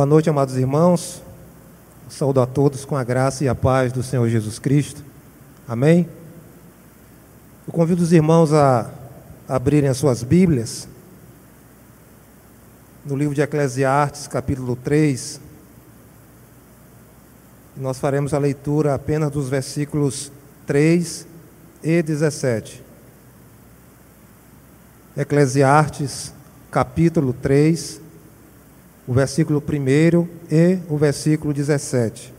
Boa noite, amados irmãos. Saúdo a todos com a graça e a paz do Senhor Jesus Cristo. Amém? Eu convido os irmãos a abrirem as suas Bíblias no livro de Eclesiastes, capítulo 3. Nós faremos a leitura apenas dos versículos 3 e 17. Eclesiastes, capítulo 3, o versículo 1 e o versículo 17.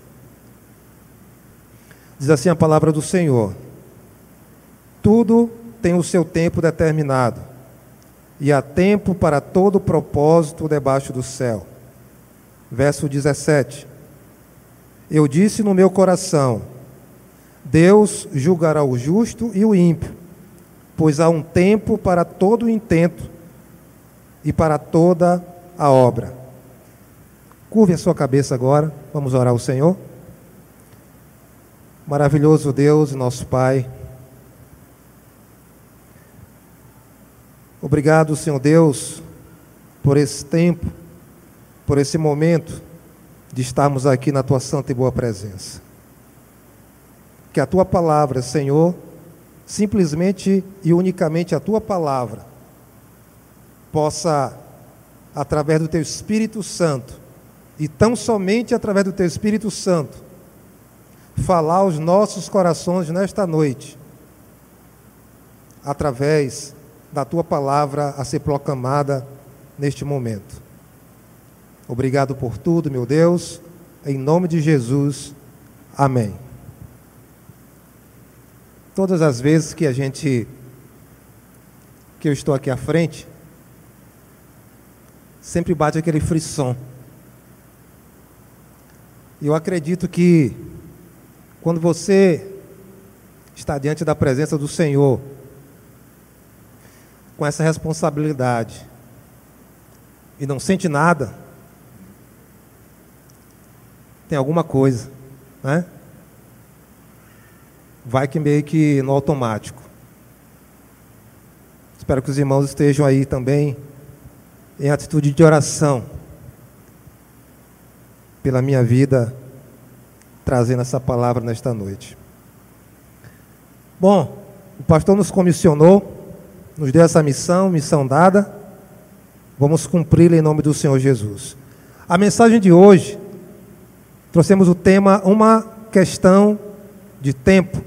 Diz assim a palavra do Senhor: Tudo tem o seu tempo determinado, e há tempo para todo propósito debaixo do céu. Verso 17: Eu disse no meu coração: Deus julgará o justo e o ímpio, pois há um tempo para todo intento e para toda a obra. Curve a sua cabeça agora, vamos orar ao Senhor. Maravilhoso Deus, nosso Pai. Obrigado, Senhor Deus, por esse tempo, por esse momento de estarmos aqui na tua santa e boa presença. Que a tua palavra, Senhor, simplesmente e unicamente a tua palavra, possa, através do teu Espírito Santo, e tão somente através do Teu Espírito Santo, falar aos nossos corações nesta noite, através da Tua palavra a ser proclamada neste momento. Obrigado por tudo, meu Deus, em nome de Jesus, amém. Todas as vezes que a gente, que eu estou aqui à frente, sempre bate aquele frisson eu acredito que quando você está diante da presença do Senhor, com essa responsabilidade, e não sente nada, tem alguma coisa, né? Vai que meio que no automático. Espero que os irmãos estejam aí também em atitude de oração pela minha vida, trazendo essa palavra nesta noite. Bom, o pastor nos comissionou, nos deu essa missão, missão dada, vamos cumpri-la em nome do Senhor Jesus. A mensagem de hoje, trouxemos o tema Uma questão de tempo.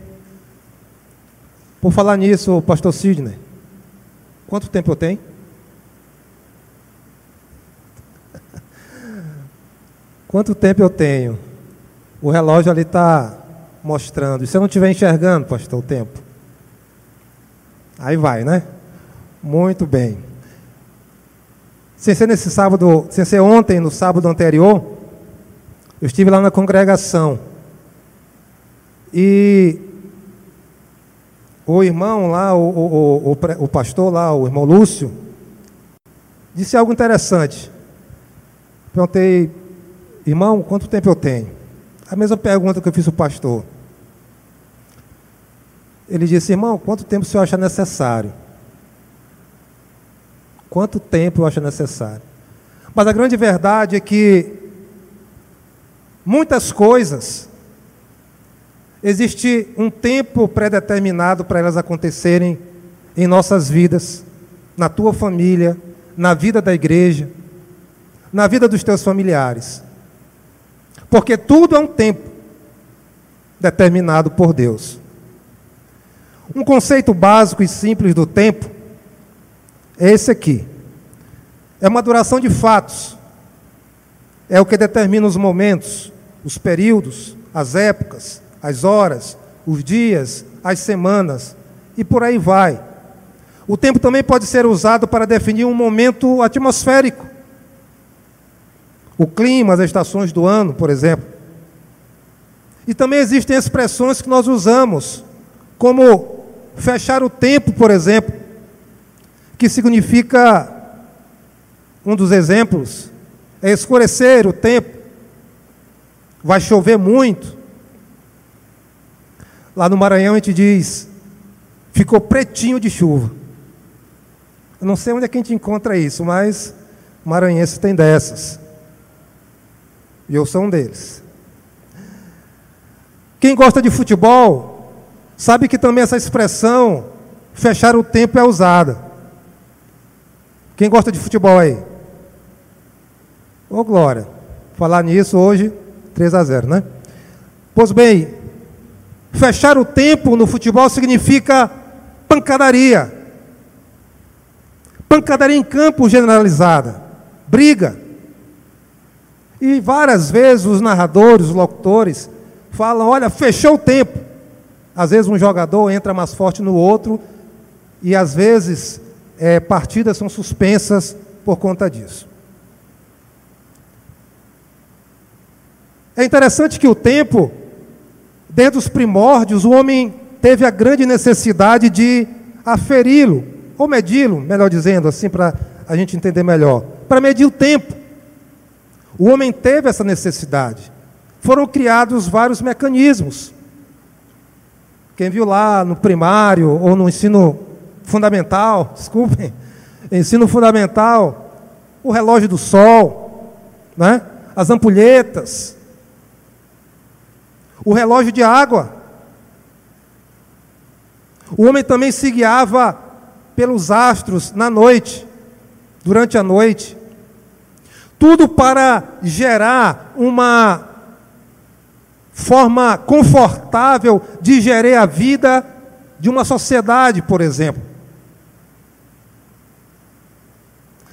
Por falar nisso, pastor Sidney, quanto tempo eu tenho? Quanto tempo eu tenho? O relógio ali está mostrando. E se eu não estiver enxergando, pastor, o tempo? Aí vai, né? Muito bem. Sem ser nesse sábado, sem ser ontem, no sábado anterior, eu estive lá na congregação. E o irmão lá, o, o, o, o pastor lá, o irmão Lúcio, disse algo interessante. Perguntei, Irmão, quanto tempo eu tenho? A mesma pergunta que eu fiz ao pastor. Ele disse, irmão, quanto tempo o senhor acha necessário? Quanto tempo eu acho necessário? Mas a grande verdade é que muitas coisas existe um tempo pré-determinado para elas acontecerem em nossas vidas, na tua família, na vida da igreja, na vida dos teus familiares. Porque tudo é um tempo determinado por Deus. Um conceito básico e simples do tempo é esse aqui. É uma duração de fatos. É o que determina os momentos, os períodos, as épocas, as horas, os dias, as semanas e por aí vai. O tempo também pode ser usado para definir um momento atmosférico o clima, as estações do ano, por exemplo. E também existem expressões que nós usamos, como fechar o tempo, por exemplo, que significa, um dos exemplos, é escurecer o tempo, vai chover muito. Lá no Maranhão a gente diz, ficou pretinho de chuva. Eu não sei onde é que a gente encontra isso, mas maranhense tem dessas. E eu sou um deles. Quem gosta de futebol sabe que também essa expressão fechar o tempo é usada. Quem gosta de futebol aí? Ô glória. Falar nisso hoje, 3 a 0, né? Pois bem, fechar o tempo no futebol significa pancadaria. Pancadaria em campo generalizada, briga. E várias vezes os narradores, os locutores, falam: olha, fechou o tempo. Às vezes um jogador entra mais forte no outro, e às vezes é, partidas são suspensas por conta disso. É interessante que o tempo, dentro dos primórdios, o homem teve a grande necessidade de aferi-lo, ou medi-lo, melhor dizendo, assim, para a gente entender melhor, para medir o tempo. O homem teve essa necessidade. Foram criados vários mecanismos. Quem viu lá no primário ou no ensino fundamental, desculpem, ensino fundamental, o relógio do sol, né? as ampulhetas, o relógio de água. O homem também se guiava pelos astros na noite, durante a noite. Tudo para gerar uma forma confortável de gerir a vida de uma sociedade, por exemplo.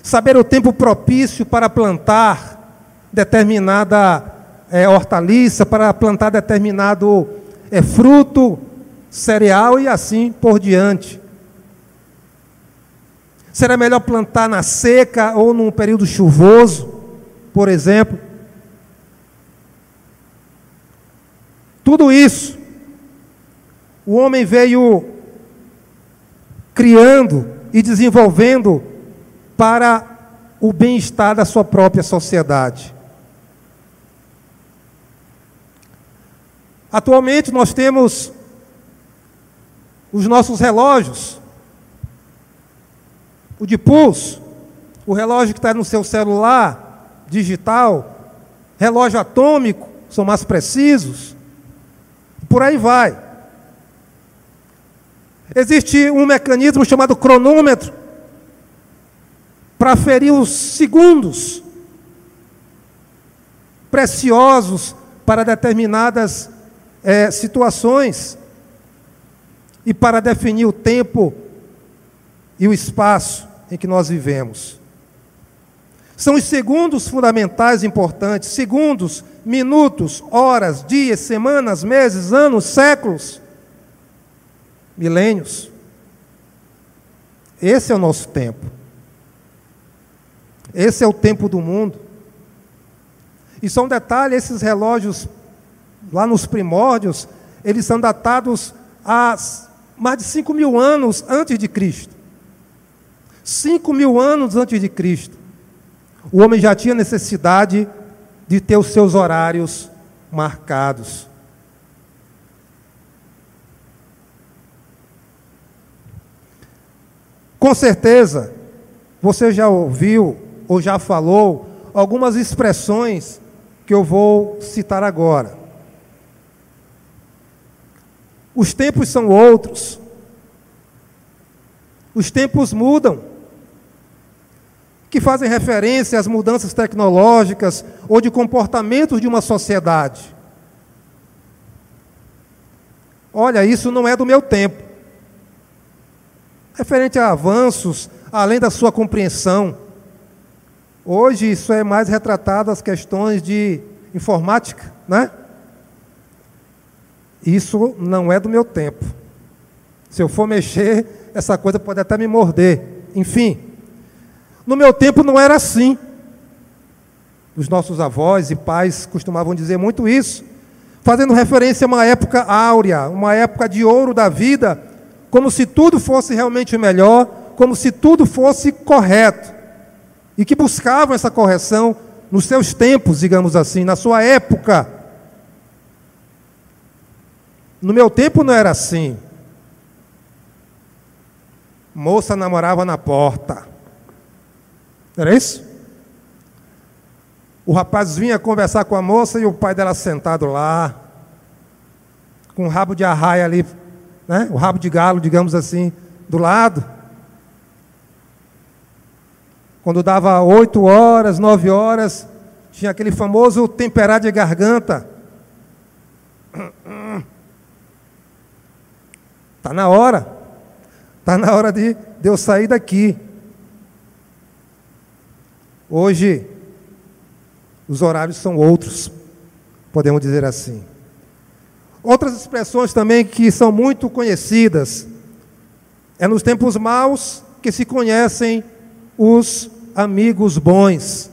Saber o tempo propício para plantar determinada é, hortaliça, para plantar determinado é, fruto, cereal e assim por diante. Será melhor plantar na seca ou num período chuvoso, por exemplo? Tudo isso, o homem veio criando e desenvolvendo para o bem-estar da sua própria sociedade. Atualmente nós temos os nossos relógios, o de pulso, o relógio que está no seu celular digital, relógio atômico, são mais precisos, por aí vai. Existe um mecanismo chamado cronômetro para ferir os segundos preciosos para determinadas é, situações e para definir o tempo e o espaço em que nós vivemos. São os segundos fundamentais importantes, segundos, minutos, horas, dias, semanas, meses, anos, séculos, milênios. Esse é o nosso tempo. Esse é o tempo do mundo. E só um detalhe: esses relógios, lá nos primórdios, eles são datados há mais de 5 mil anos antes de Cristo. Cinco mil anos antes de Cristo, o homem já tinha necessidade de ter os seus horários marcados. Com certeza, você já ouviu ou já falou algumas expressões que eu vou citar agora. Os tempos são outros. Os tempos mudam que fazem referência às mudanças tecnológicas ou de comportamentos de uma sociedade. Olha, isso não é do meu tempo. Referente a avanços, além da sua compreensão. Hoje isso é mais retratado as questões de informática, né? Isso não é do meu tempo. Se eu for mexer, essa coisa pode até me morder. Enfim, no meu tempo não era assim. Os nossos avós e pais costumavam dizer muito isso, fazendo referência a uma época áurea, uma época de ouro da vida, como se tudo fosse realmente melhor, como se tudo fosse correto. E que buscavam essa correção nos seus tempos, digamos assim, na sua época. No meu tempo não era assim. Moça namorava na porta. Era isso? O rapaz vinha conversar com a moça e o pai dela sentado lá, com o rabo de arraia ali, né? o rabo de galo, digamos assim, do lado. Quando dava oito horas, nove horas, tinha aquele famoso temperar de garganta. Está na hora. Está na hora de, de eu sair daqui. Hoje, os horários são outros, podemos dizer assim. Outras expressões também que são muito conhecidas é nos tempos maus que se conhecem os amigos bons.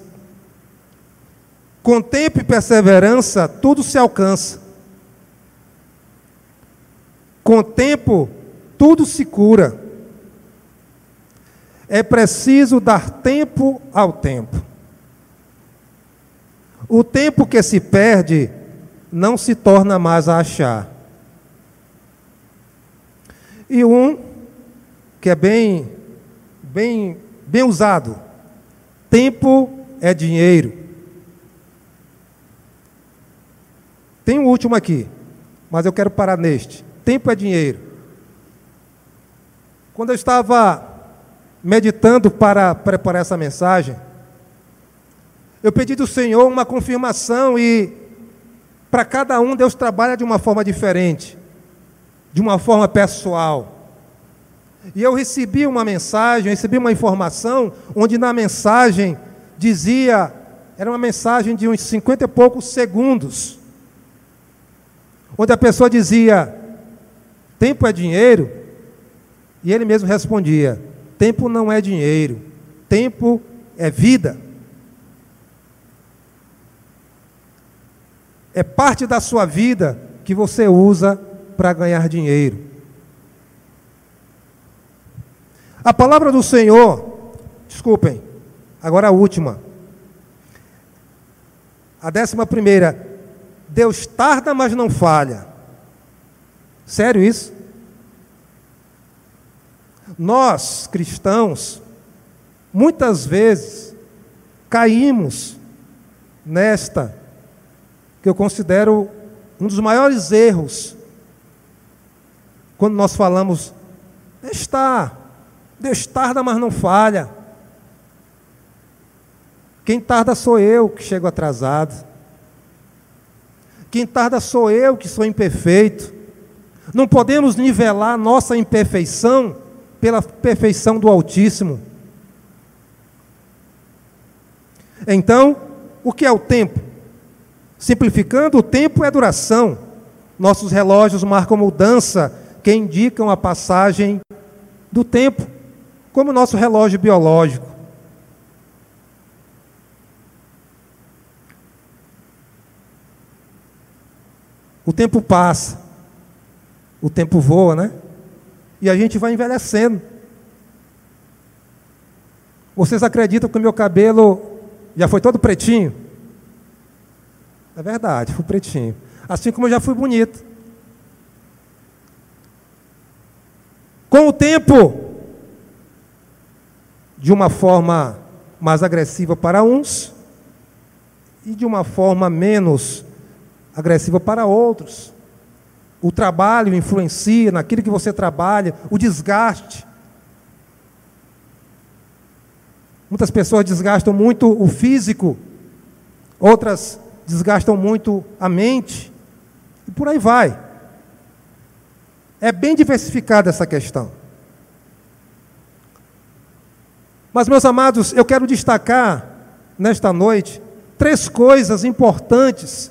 Com tempo e perseverança, tudo se alcança. Com tempo, tudo se cura. É preciso dar tempo ao tempo. O tempo que se perde não se torna mais a achar. E um que é bem, bem, bem usado. Tempo é dinheiro. Tem um último aqui, mas eu quero parar neste. Tempo é dinheiro. Quando eu estava meditando para preparar essa mensagem, eu pedi do Senhor uma confirmação e para cada um Deus trabalha de uma forma diferente, de uma forma pessoal. E eu recebi uma mensagem, recebi uma informação, onde na mensagem dizia, era uma mensagem de uns cinquenta e poucos segundos, onde a pessoa dizia: tempo é dinheiro, e ele mesmo respondia: tempo não é dinheiro, tempo é vida. É parte da sua vida que você usa para ganhar dinheiro. A palavra do Senhor, desculpem, agora a última. A décima primeira, Deus tarda, mas não falha. Sério isso? Nós, cristãos, muitas vezes caímos nesta, que eu considero um dos maiores erros, quando nós falamos, está, Deus tarda, mas não falha. Quem tarda sou eu que chego atrasado. Quem tarda sou eu que sou imperfeito. Não podemos nivelar nossa imperfeição pela perfeição do Altíssimo. Então, o que é o tempo? Simplificando, o tempo é duração. Nossos relógios marcam mudança que indicam a passagem do tempo como o nosso relógio biológico. O tempo passa, o tempo voa, né? E a gente vai envelhecendo. Vocês acreditam que o meu cabelo já foi todo pretinho? É verdade, fui pretinho. Assim como eu já fui bonito. Com o tempo, de uma forma mais agressiva para uns e de uma forma menos agressiva para outros. O trabalho influencia naquilo que você trabalha, o desgaste. Muitas pessoas desgastam muito o físico, outras desgastam muito a mente, e por aí vai. É bem diversificada essa questão. Mas, meus amados, eu quero destacar nesta noite três coisas importantes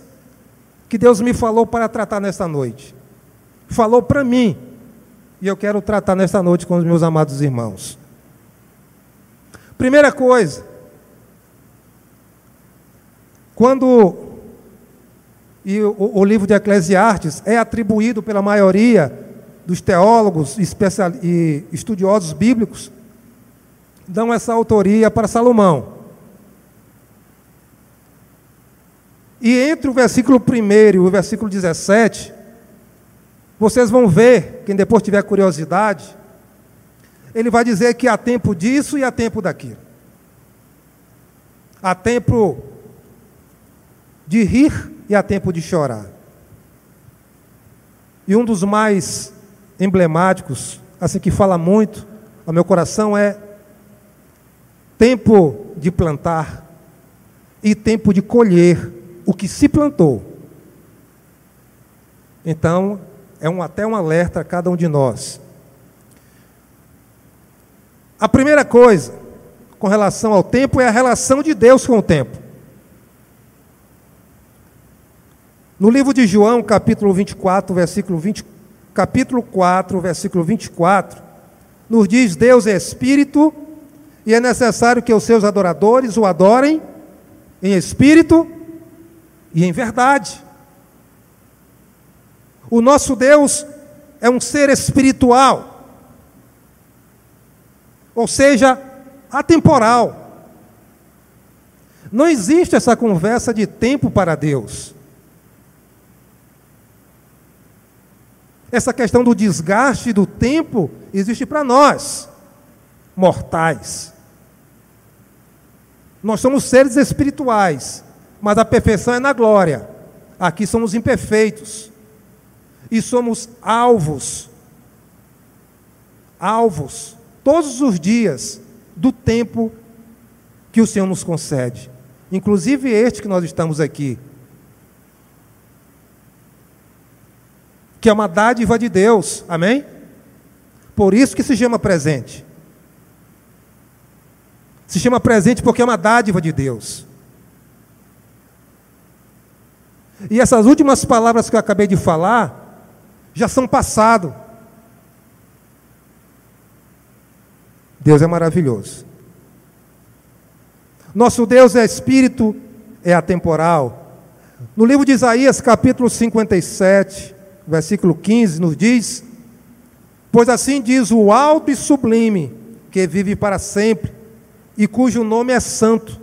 que Deus me falou para tratar nesta noite. Falou para mim, e eu quero tratar nesta noite com os meus amados irmãos. Primeira coisa, quando e o, o, livro de Eclesiastes é atribuído pela maioria dos teólogos especial, e estudiosos bíblicos dão essa autoria para Salomão. E entre o versículo 1 e o versículo 17, vocês vão ver, quem depois tiver curiosidade, ele vai dizer que há tempo disso e há tempo daquilo. Há tempo de rir e há tempo de chorar. E um dos mais emblemáticos, assim que fala muito ao meu coração, é tempo de plantar e tempo de colher o que se plantou. Então, é um, até um alerta a cada um de nós. A primeira coisa com relação ao tempo é a relação de Deus com o tempo. No livro de João, capítulo 24, versículo 20, capítulo 4, versículo 24, nos diz: Deus é espírito e é necessário que os seus adoradores o adorem em espírito e em verdade. O nosso Deus é um ser espiritual, ou seja, atemporal. Não existe essa conversa de tempo para Deus. Essa questão do desgaste do tempo existe para nós, mortais. Nós somos seres espirituais, mas a perfeição é na glória. Aqui somos imperfeitos. E somos alvos, alvos, todos os dias, do tempo que o Senhor nos concede. Inclusive este que nós estamos aqui. que é uma dádiva de Deus, amém? Por isso que se chama presente. Se chama presente porque é uma dádiva de Deus. E essas últimas palavras que eu acabei de falar já são passado. Deus é maravilhoso. Nosso Deus é espírito, é atemporal. No livro de Isaías, capítulo 57, versículo 15, nos diz: Pois assim diz o alto e sublime, que vive para sempre, e cujo nome é Santo.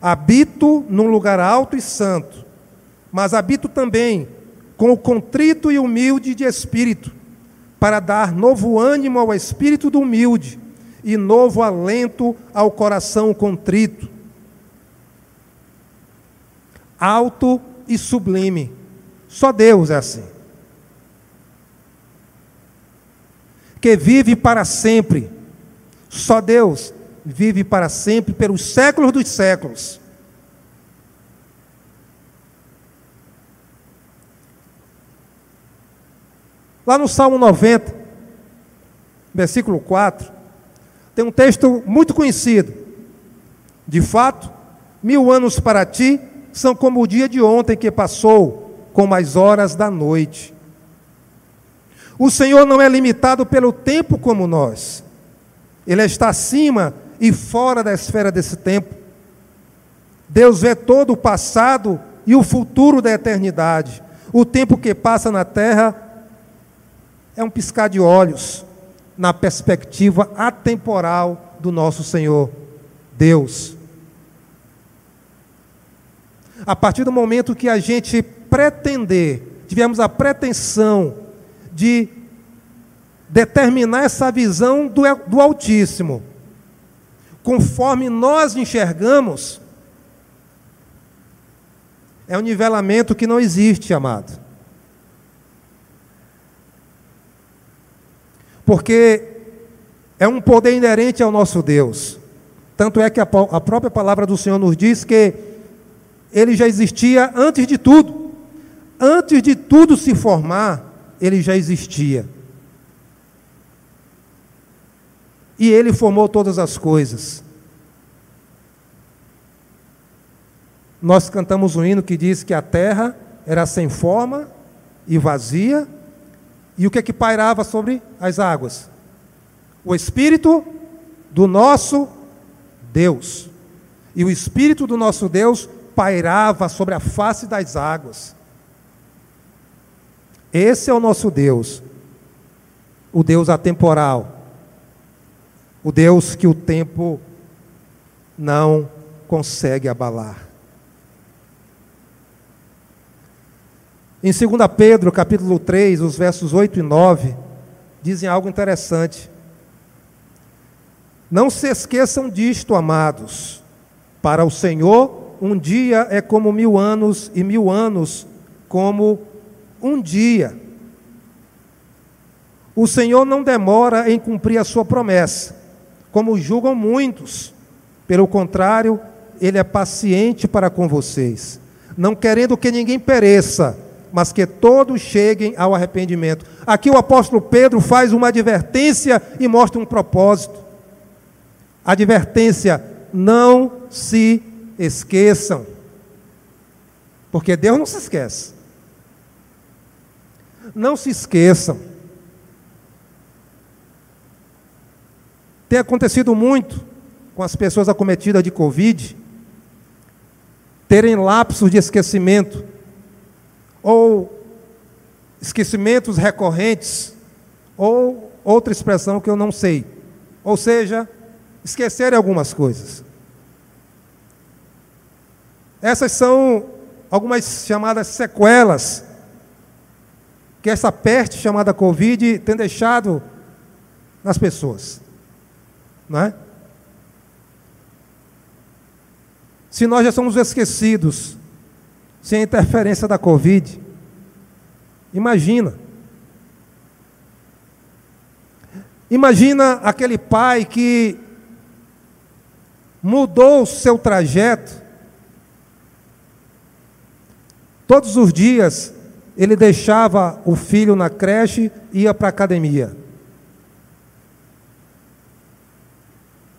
Habito num lugar alto e santo, mas habito também com o contrito e humilde de espírito, para dar novo ânimo ao espírito do humilde e novo alento ao coração contrito. Alto e sublime só Deus é assim. Que vive para sempre. Só Deus vive para sempre, pelos séculos dos séculos. Lá no Salmo 90, versículo 4, tem um texto muito conhecido. De fato, mil anos para ti são como o dia de ontem que passou como as horas da noite. O Senhor não é limitado pelo tempo como nós. Ele está acima e fora da esfera desse tempo. Deus vê todo o passado e o futuro da eternidade. O tempo que passa na terra é um piscar de olhos na perspectiva atemporal do nosso Senhor Deus. A partir do momento que a gente pretender, tivemos a pretensão de determinar essa visão do, do Altíssimo, conforme nós enxergamos, é um nivelamento que não existe, amado. Porque é um poder inerente ao nosso Deus. Tanto é que a, a própria palavra do Senhor nos diz que ele já existia antes de tudo. Antes de tudo se formar, ele já existia. E ele formou todas as coisas. Nós cantamos um hino que diz que a terra era sem forma e vazia, e o que é que pairava sobre as águas? O Espírito do nosso Deus. E o Espírito do nosso Deus pairava sobre a face das águas. Esse é o nosso Deus, o Deus atemporal, o Deus que o tempo não consegue abalar. Em 2 Pedro, capítulo 3, os versos 8 e 9, dizem algo interessante. Não se esqueçam disto, amados. Para o Senhor, um dia é como mil anos, e mil anos como um dia. O Senhor não demora em cumprir a sua promessa, como julgam muitos. Pelo contrário, Ele é paciente para com vocês, não querendo que ninguém pereça, mas que todos cheguem ao arrependimento. Aqui o apóstolo Pedro faz uma advertência e mostra um propósito. Advertência: não se esqueçam. Porque Deus não se esquece. Não se esqueçam. Tem acontecido muito com as pessoas acometidas de Covid, terem lapsos de esquecimento, ou esquecimentos recorrentes, ou outra expressão que eu não sei. Ou seja, esquecerem algumas coisas. Essas são algumas chamadas sequelas que essa peste chamada Covid tem deixado nas pessoas. Não é? Se nós já somos esquecidos sem interferência da Covid, imagina. Imagina aquele pai que mudou o seu trajeto. Todos os dias ele deixava o filho na creche e ia para a academia.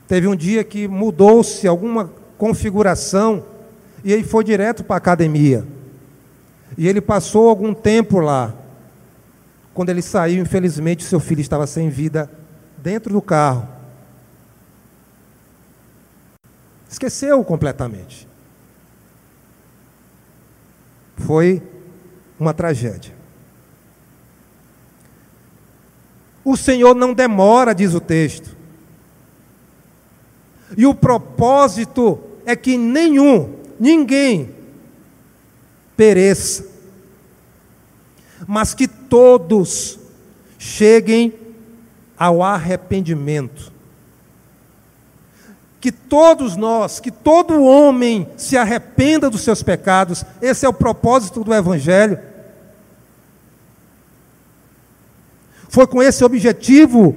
Teve um dia que mudou-se alguma configuração e ele foi direto para a academia. E ele passou algum tempo lá. Quando ele saiu, infelizmente, seu filho estava sem vida dentro do carro. Esqueceu completamente. Foi uma tragédia. O Senhor não demora, diz o texto. E o propósito é que nenhum, ninguém pereça, mas que todos cheguem ao arrependimento. Que todos nós, que todo homem se arrependa dos seus pecados, esse é o propósito do Evangelho. Foi com esse objetivo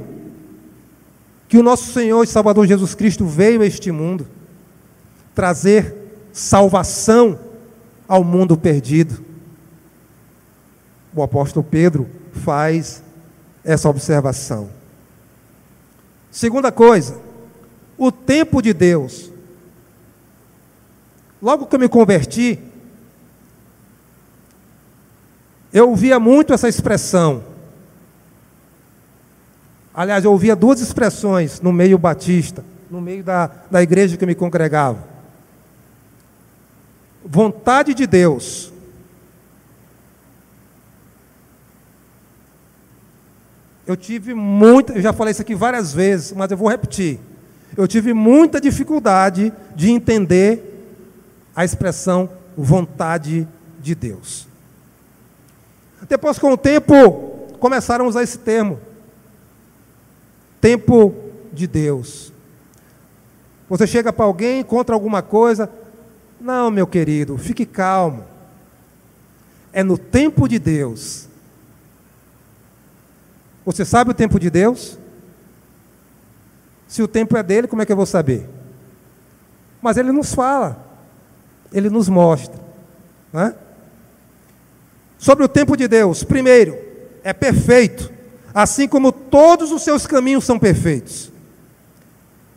que o nosso Senhor e Salvador Jesus Cristo veio a este mundo trazer salvação ao mundo perdido. O apóstolo Pedro faz essa observação. Segunda coisa, o tempo de Deus. Logo que eu me converti, eu ouvia muito essa expressão, Aliás, eu ouvia duas expressões no meio batista, no meio da, da igreja que eu me congregava. Vontade de Deus. Eu tive muita, eu já falei isso aqui várias vezes, mas eu vou repetir. Eu tive muita dificuldade de entender a expressão vontade de Deus. Depois, com o tempo, começaram a usar esse termo. Tempo de Deus. Você chega para alguém, encontra alguma coisa. Não, meu querido, fique calmo. É no tempo de Deus. Você sabe o tempo de Deus? Se o tempo é dele, como é que eu vou saber? Mas ele nos fala, ele nos mostra. Né? Sobre o tempo de Deus, primeiro, é perfeito assim como todos os seus caminhos são perfeitos.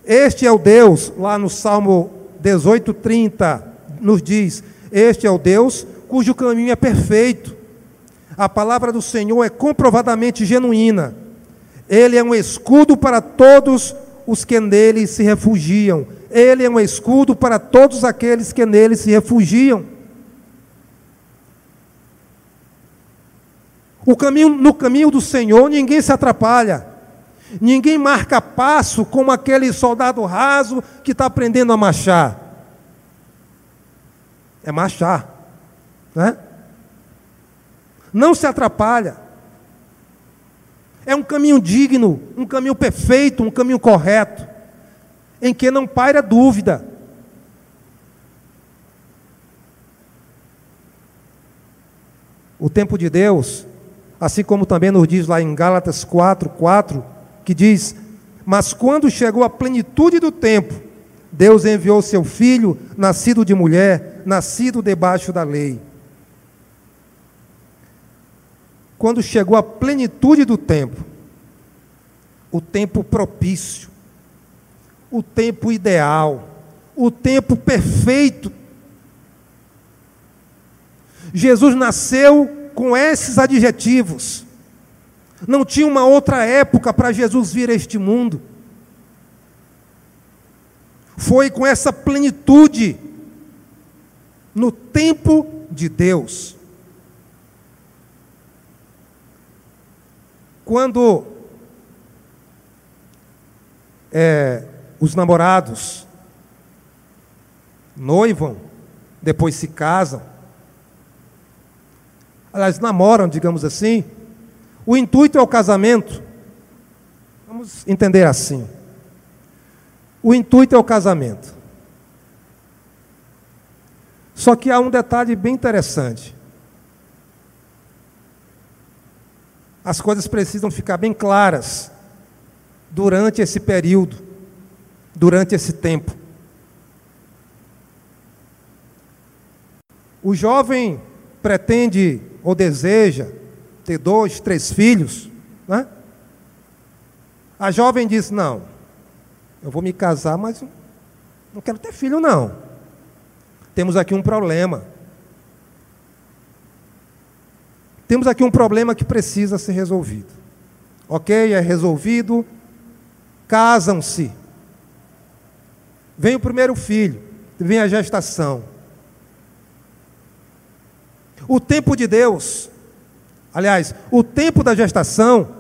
Este é o Deus, lá no Salmo 18, 30, nos diz: Este é o Deus cujo caminho é perfeito. A palavra do Senhor é comprovadamente genuína. Ele é um escudo para todos os que nele se refugiam. Ele é um escudo para todos aqueles que nele se refugiam. Caminho, no caminho do Senhor ninguém se atrapalha. Ninguém marca passo como aquele soldado raso que está aprendendo a marchar é marchar. Né? Não se atrapalha. É um caminho digno, um caminho perfeito, um caminho correto, em que não paira dúvida. O tempo de Deus, assim como também nos diz lá em Gálatas 4, 4, que diz: Mas quando chegou a plenitude do tempo, Deus enviou seu filho, nascido de mulher, nascido debaixo da lei. Quando chegou a plenitude do tempo, o tempo propício, o tempo ideal, o tempo perfeito. Jesus nasceu com esses adjetivos. Não tinha uma outra época para Jesus vir a este mundo. Foi com essa plenitude no tempo de Deus. Quando é, os namorados noivam, depois se casam, aliás, namoram, digamos assim, o intuito é o casamento. Vamos entender assim. O intuito é o casamento. Só que há um detalhe bem interessante. As coisas precisam ficar bem claras durante esse período, durante esse tempo. O jovem pretende ou deseja ter dois, três filhos, né? A jovem diz: Não, eu vou me casar, mas não quero ter filho, não. Temos aqui um problema. Temos aqui um problema que precisa ser resolvido. Ok, é resolvido, casam-se. Vem o primeiro filho, vem a gestação. O tempo de Deus, aliás, o tempo da gestação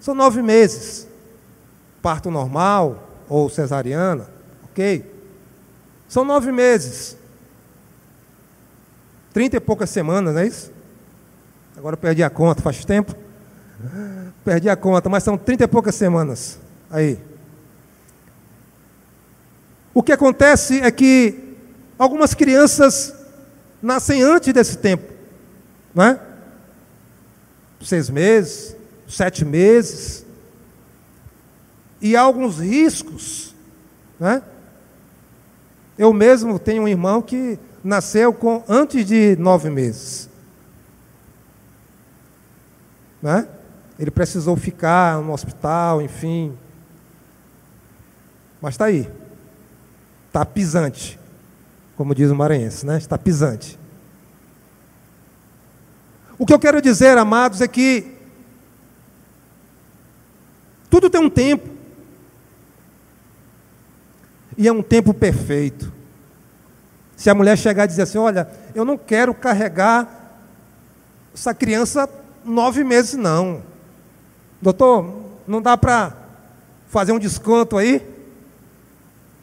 são nove meses. Parto normal ou cesariana, ok? São nove meses. Trinta e poucas semanas, não é isso? Agora eu perdi a conta, faz tempo. Perdi a conta, mas são trinta e poucas semanas. Aí. O que acontece é que algumas crianças nascem antes desse tempo, não é? Seis meses, sete meses. E há alguns riscos, né? Eu mesmo tenho um irmão que nasceu com antes de nove meses. Né? Ele precisou ficar no hospital, enfim. Mas está aí. Está pisante como diz o maranhense, né? está pisante. O que eu quero dizer, amados, é que tudo tem um tempo. E é um tempo perfeito. Se a mulher chegar e dizer assim: Olha, eu não quero carregar essa criança nove meses, não. Doutor, não dá para fazer um desconto aí?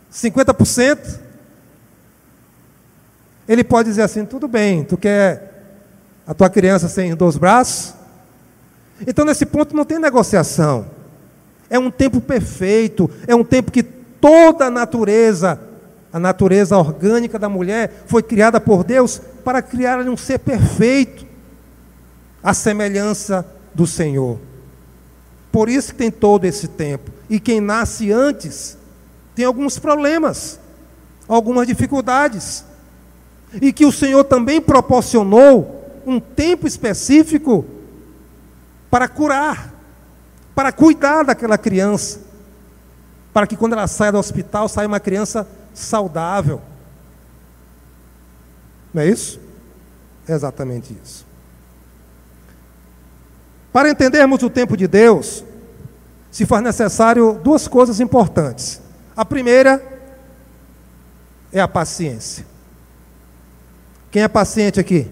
50%? Ele pode dizer assim: tudo bem, tu quer a tua criança sem dois braços? Então, nesse ponto, não tem negociação. É um tempo perfeito, é um tempo que toda a natureza, a natureza orgânica da mulher, foi criada por Deus para criar um ser perfeito, a semelhança do Senhor. Por isso que tem todo esse tempo. E quem nasce antes tem alguns problemas, algumas dificuldades e que o Senhor também proporcionou um tempo específico para curar, para cuidar daquela criança, para que quando ela saia do hospital saia uma criança saudável. Não é isso? É exatamente isso. Para entendermos o tempo de Deus, se faz necessário duas coisas importantes. A primeira é a paciência. Quem é paciente aqui?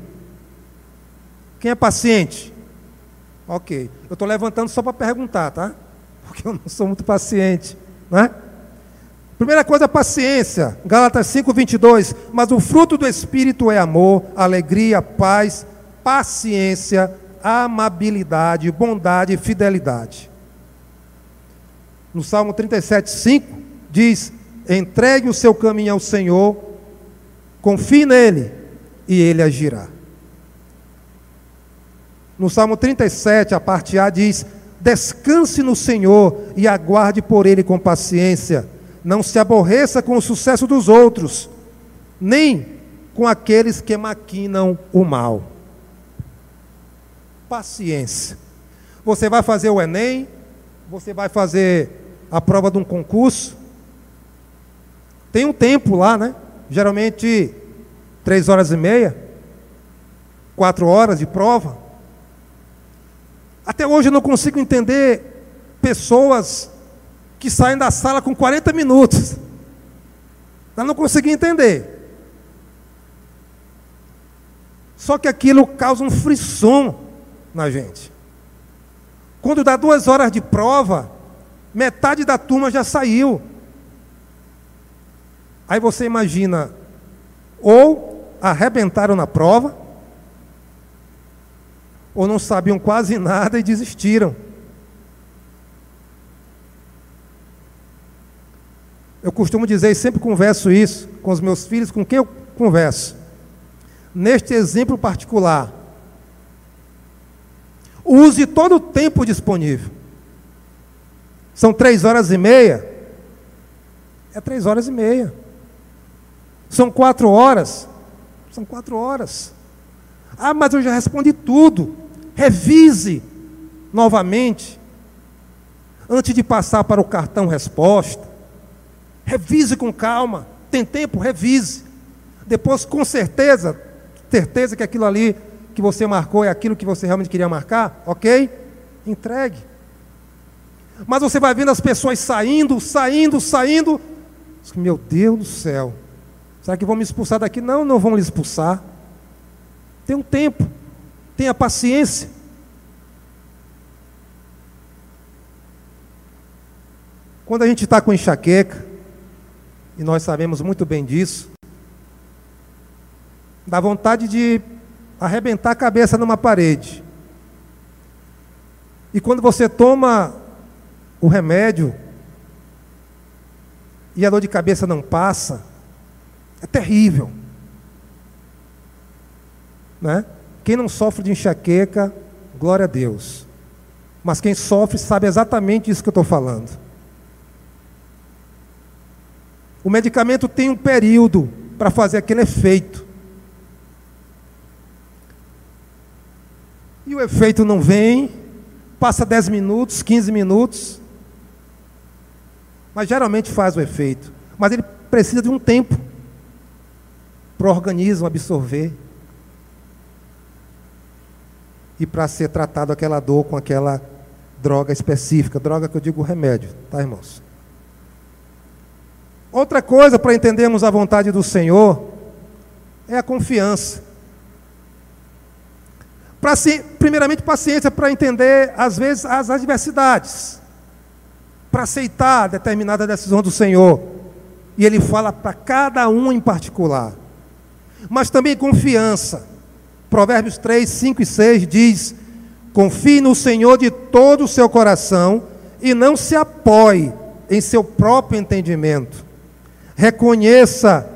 Quem é paciente? Ok. Eu estou levantando só para perguntar, tá? Porque eu não sou muito paciente, né? Primeira coisa, paciência. Gálatas 5, 22. Mas o fruto do Espírito é amor, alegria, paz, paciência, amabilidade, bondade e fidelidade. No Salmo 37, 5, diz: Entregue o seu caminho ao Senhor, confie nele e ele agirá. No Salmo 37, a parte A diz: Descanse no Senhor e aguarde por Ele com paciência. Não se aborreça com o sucesso dos outros, nem com aqueles que maquinam o mal. Paciência. Você vai fazer o Enem, você vai fazer a prova de um concurso. Tem um tempo lá, né? Geralmente três horas e meia, quatro horas de prova. Até hoje eu não consigo entender pessoas que saem da sala com 40 minutos. Eu não consegui entender. Só que aquilo causa um frisson na gente. Quando dá duas horas de prova, metade da turma já saiu. Aí você imagina, ou arrebentaram na prova, ou não sabiam quase nada e desistiram. Eu costumo dizer, e sempre converso isso com os meus filhos, com quem eu converso. Neste exemplo particular, use todo o tempo disponível. São três horas e meia? É três horas e meia. São quatro horas? São quatro horas. Ah, mas eu já respondi tudo. Revise novamente. Antes de passar para o cartão resposta. Revise com calma. Tem tempo? Revise. Depois, com certeza, certeza que aquilo ali que você marcou é aquilo que você realmente queria marcar, ok? Entregue. Mas você vai vendo as pessoas saindo, saindo, saindo. Meu Deus do céu. Será que vão me expulsar daqui? Não, não vão lhe expulsar. Tem um tempo. Tenha paciência. Quando a gente está com enxaqueca, e nós sabemos muito bem disso, dá vontade de arrebentar a cabeça numa parede. E quando você toma o remédio e a dor de cabeça não passa, é terrível. Né? Quem não sofre de enxaqueca, glória a Deus. Mas quem sofre sabe exatamente isso que eu estou falando. O medicamento tem um período para fazer aquele efeito. E o efeito não vem, passa 10 minutos, 15 minutos, mas geralmente faz o efeito. Mas ele precisa de um tempo para o organismo absorver e para ser tratado aquela dor com aquela droga específica, droga que eu digo remédio, tá, irmãos? Outra coisa para entendermos a vontade do Senhor é a confiança. Pra, primeiramente, paciência para entender, às vezes, as adversidades, para aceitar determinada decisão do Senhor. E Ele fala para cada um em particular. Mas também confiança Provérbios 3, 5 e 6 diz: Confie no Senhor de todo o seu coração e não se apoie em seu próprio entendimento. Reconheça,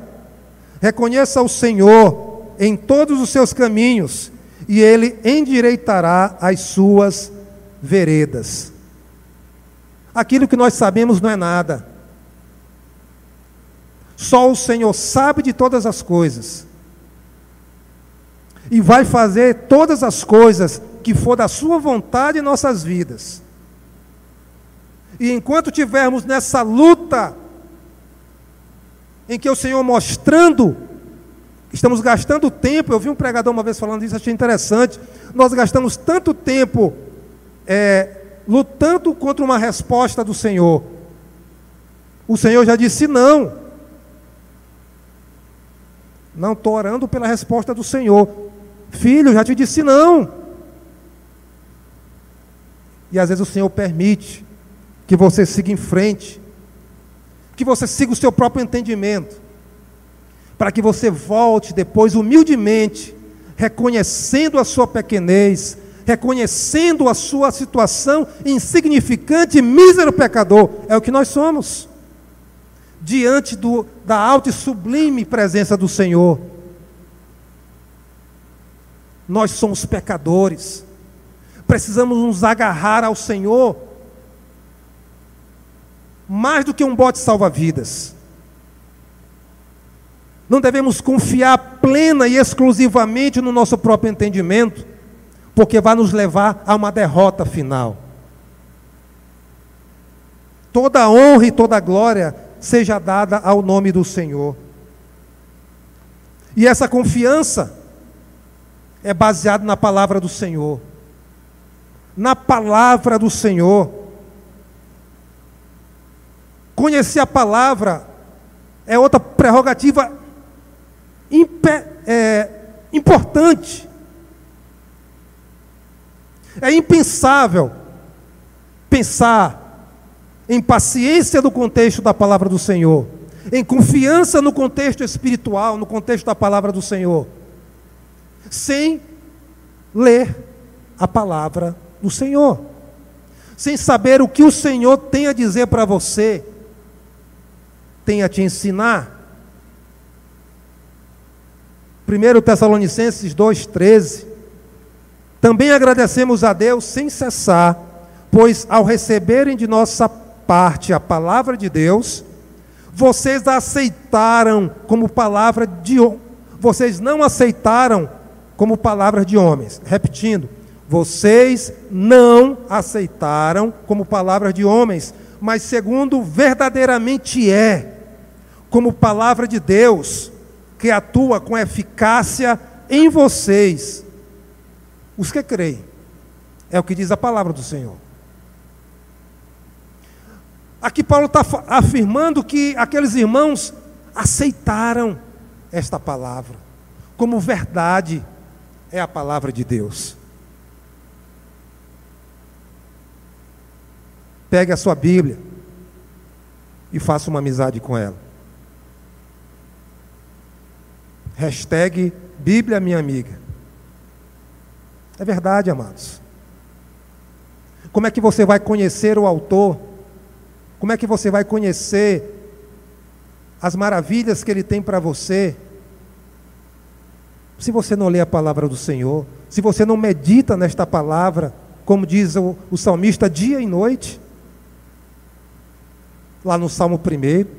reconheça o Senhor em todos os seus caminhos e ele endireitará as suas veredas. Aquilo que nós sabemos não é nada. Só o Senhor sabe de todas as coisas e vai fazer todas as coisas que for da Sua vontade em nossas vidas. E enquanto tivermos nessa luta, em que o Senhor mostrando, estamos gastando tempo, eu vi um pregador uma vez falando isso, achei interessante, nós gastamos tanto tempo é, lutando contra uma resposta do Senhor. O Senhor já disse não. Não estou orando pela resposta do Senhor. Filho, já te disse não. E às vezes o Senhor permite que você siga em frente, que você siga o seu próprio entendimento, para que você volte depois humildemente, reconhecendo a sua pequenez, reconhecendo a sua situação insignificante, mísero pecador, é o que nós somos, diante do, da alta e sublime presença do Senhor. Nós somos pecadores. precisamos nos agarrar ao Senhor mais do que um bote salva-vidas. Não devemos confiar plena e exclusivamente no nosso próprio entendimento, porque vai nos levar a uma derrota final. Toda honra e toda glória seja dada ao nome do Senhor. E essa confiança é baseada na palavra do Senhor. Na palavra do Senhor. Conhecer a palavra é outra prerrogativa é, importante. É impensável pensar em paciência no contexto da palavra do Senhor, em confiança no contexto espiritual, no contexto da palavra do Senhor, sem ler a palavra do Senhor, sem saber o que o Senhor tem a dizer para você, tem a te ensinar. 1 Tessalonicenses 2,13. Também agradecemos a Deus sem cessar, pois ao receberem de nossa parte a palavra de Deus, vocês a aceitaram como palavra de vocês não aceitaram como palavra de homens. Repetindo, vocês não aceitaram como palavra de homens, mas segundo verdadeiramente é, como palavra de Deus, que atua com eficácia em vocês, os que creem. É o que diz a palavra do Senhor. Aqui Paulo está afirmando que aqueles irmãos aceitaram esta palavra como verdade, é a palavra de Deus. Pegue a sua Bíblia e faça uma amizade com ela. Hashtag Bíblia minha amiga. É verdade, amados. Como é que você vai conhecer o autor como é que você vai conhecer as maravilhas que Ele tem para você? Se você não lê a palavra do Senhor, se você não medita nesta palavra, como diz o, o salmista, dia e noite, lá no Salmo 1.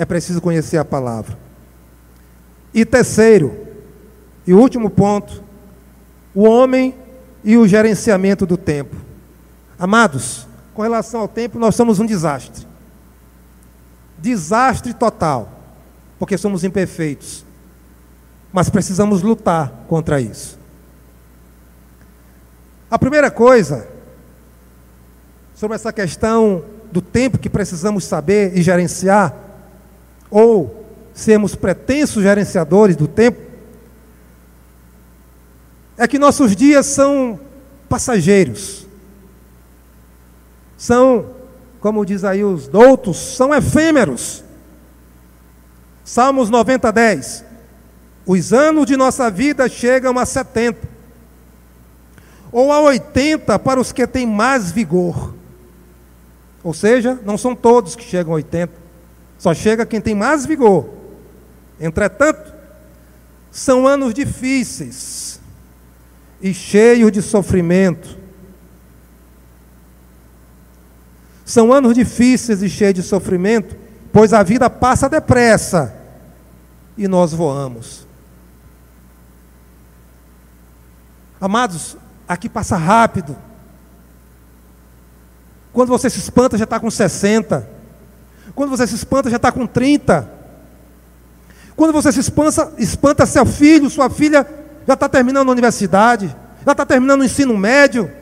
É preciso conhecer a palavra. E terceiro, e último ponto, o homem e o gerenciamento do tempo. Amados, com relação ao tempo, nós somos um desastre. Desastre total, porque somos imperfeitos. Mas precisamos lutar contra isso. A primeira coisa sobre essa questão do tempo que precisamos saber e gerenciar, ou sermos pretensos gerenciadores do tempo, é que nossos dias são passageiros. São, como diz aí os doutos, são efêmeros. Salmos 90, 10. Os anos de nossa vida chegam a 70, ou a 80 para os que têm mais vigor. Ou seja, não são todos que chegam a 80, só chega quem tem mais vigor. Entretanto, são anos difíceis, e cheio de sofrimento. São anos difíceis e cheios de sofrimento, pois a vida passa depressa e nós voamos. Amados, aqui passa rápido. Quando você se espanta, já está com 60. Quando você se espanta, já está com 30. Quando você se espanta, espanta seu filho, sua filha, já está terminando a universidade, já está terminando o ensino médio.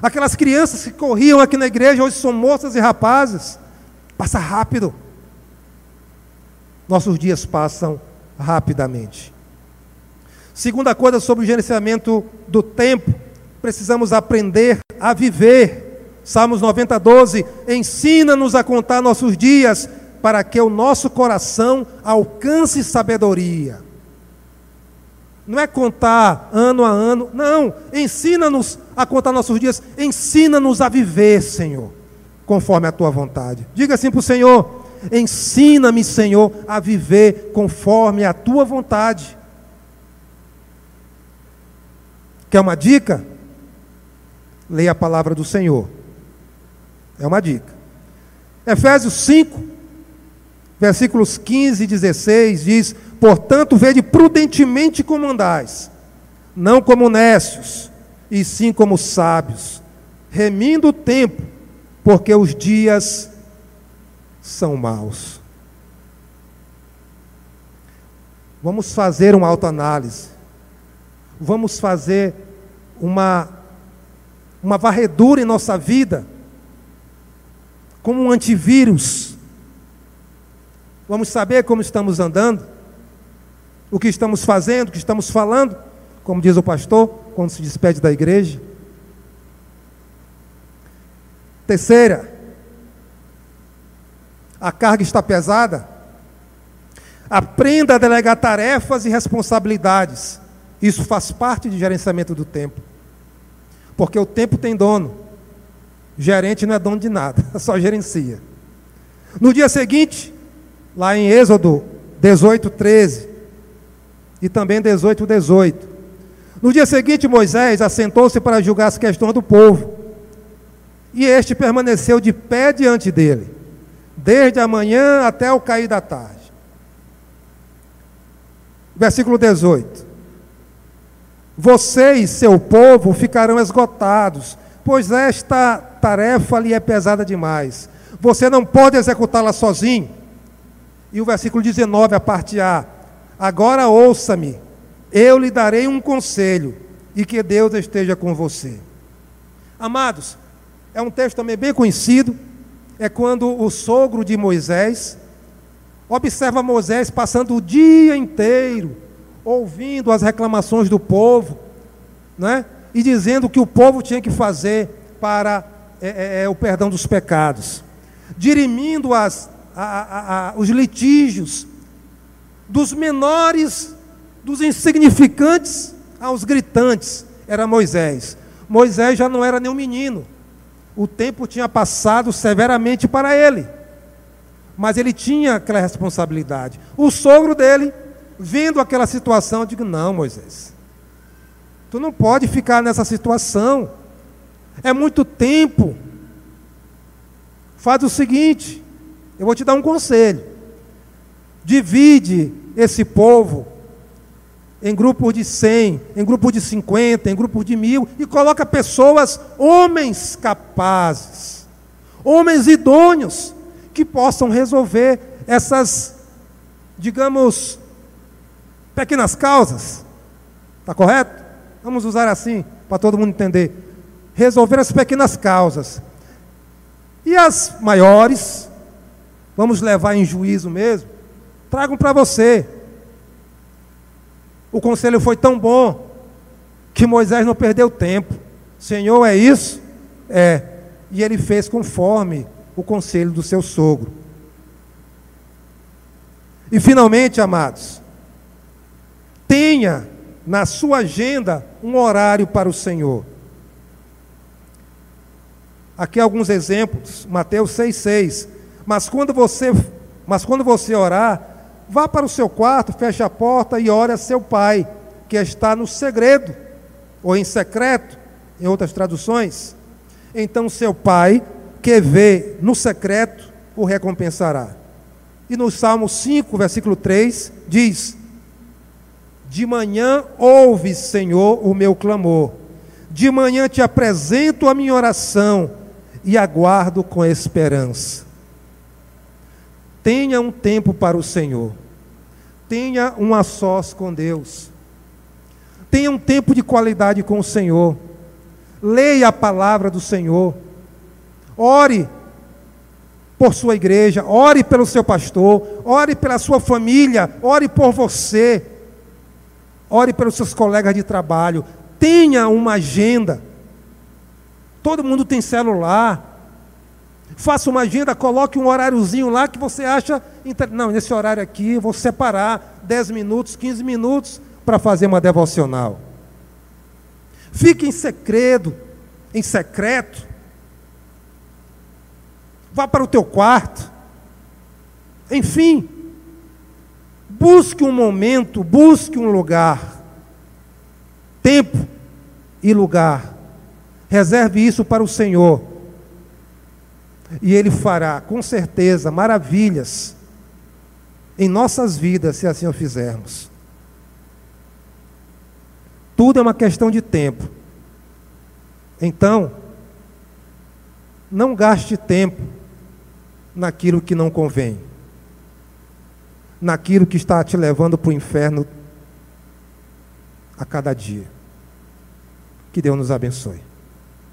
Aquelas crianças que corriam aqui na igreja, hoje são moças e rapazes. Passa rápido. Nossos dias passam rapidamente. Segunda coisa sobre o gerenciamento do tempo, precisamos aprender a viver. Salmos 90, 12. Ensina-nos a contar nossos dias para que o nosso coração alcance sabedoria. Não é contar ano a ano, não. Ensina-nos a contar nossos dias, ensina-nos a viver, Senhor, conforme a tua vontade. Diga assim para o Senhor: Ensina-me, Senhor, a viver conforme a tua vontade. Quer uma dica? Leia a palavra do Senhor. É uma dica. Efésios 5, versículos 15 e 16 diz: Portanto, vede prudentemente como andais, não como nécios, e sim como sábios, remindo o tempo, porque os dias são maus. Vamos fazer uma autoanálise. Vamos fazer uma, uma varredura em nossa vida, como um antivírus. Vamos saber como estamos andando, o que estamos fazendo, o que estamos falando, como diz o pastor, quando se despede da igreja. Terceira, a carga está pesada. Aprenda a delegar tarefas e responsabilidades. Isso faz parte de gerenciamento do tempo. Porque o tempo tem dono. Gerente não é dono de nada, só gerencia. No dia seguinte, lá em Êxodo 18, 13, e também 18, 18. No dia seguinte, Moisés assentou-se para julgar as questões do povo. E este permaneceu de pé diante dele desde a manhã até o cair da tarde. Versículo 18: Você e seu povo ficarão esgotados, pois esta tarefa lhe é pesada demais. Você não pode executá-la sozinho. E o versículo 19, a parte A: Agora ouça-me, eu lhe darei um conselho, e que Deus esteja com você. Amados, é um texto também bem conhecido é quando o sogro de Moisés observa Moisés passando o dia inteiro ouvindo as reclamações do povo, né? E dizendo o que o povo tinha que fazer para é, é, é o perdão dos pecados, dirimindo as, a, a, a, os litígios dos menores, dos insignificantes aos gritantes, era Moisés. Moisés já não era nem um menino, o tempo tinha passado severamente para ele. Mas ele tinha aquela responsabilidade. O sogro dele, vendo aquela situação, digo: Não, Moisés, tu não pode ficar nessa situação. É muito tempo. Faz o seguinte: eu vou te dar um conselho. Divide esse povo em grupos de 100, em grupos de 50, em grupos de mil, e coloca pessoas, homens capazes, homens idôneos, que possam resolver essas, digamos, pequenas causas. Está correto? Vamos usar assim, para todo mundo entender. Resolver as pequenas causas. E as maiores, vamos levar em juízo mesmo, tragam para você o conselho foi tão bom que Moisés não perdeu tempo. Senhor, é isso? É. E ele fez conforme o conselho do seu sogro. E finalmente, amados, tenha na sua agenda um horário para o Senhor. Aqui alguns exemplos, Mateus 6,6. Mas quando você, mas quando você orar, Vá para o seu quarto, feche a porta e ore a seu pai, que está no segredo, ou em secreto, em outras traduções. Então seu pai, que vê no secreto, o recompensará. E no Salmo 5, versículo 3, diz: De manhã ouve, Senhor, o meu clamor. De manhã te apresento a minha oração e aguardo com esperança. Tenha um tempo para o Senhor. Tenha um a sós com Deus. Tenha um tempo de qualidade com o Senhor. Leia a palavra do Senhor. Ore por sua igreja, ore pelo seu pastor, ore pela sua família, ore por você. Ore pelos seus colegas de trabalho. Tenha uma agenda. Todo mundo tem celular. Faça uma agenda, coloque um horáriozinho lá que você acha. Não, nesse horário aqui eu vou separar 10 minutos, 15 minutos para fazer uma devocional. Fique em segredo, em secreto. Vá para o teu quarto. Enfim, busque um momento, busque um lugar, tempo e lugar. Reserve isso para o Senhor. E Ele fará, com certeza, maravilhas em nossas vidas, se assim o fizermos. Tudo é uma questão de tempo. Então, não gaste tempo naquilo que não convém, naquilo que está te levando para o inferno a cada dia. Que Deus nos abençoe.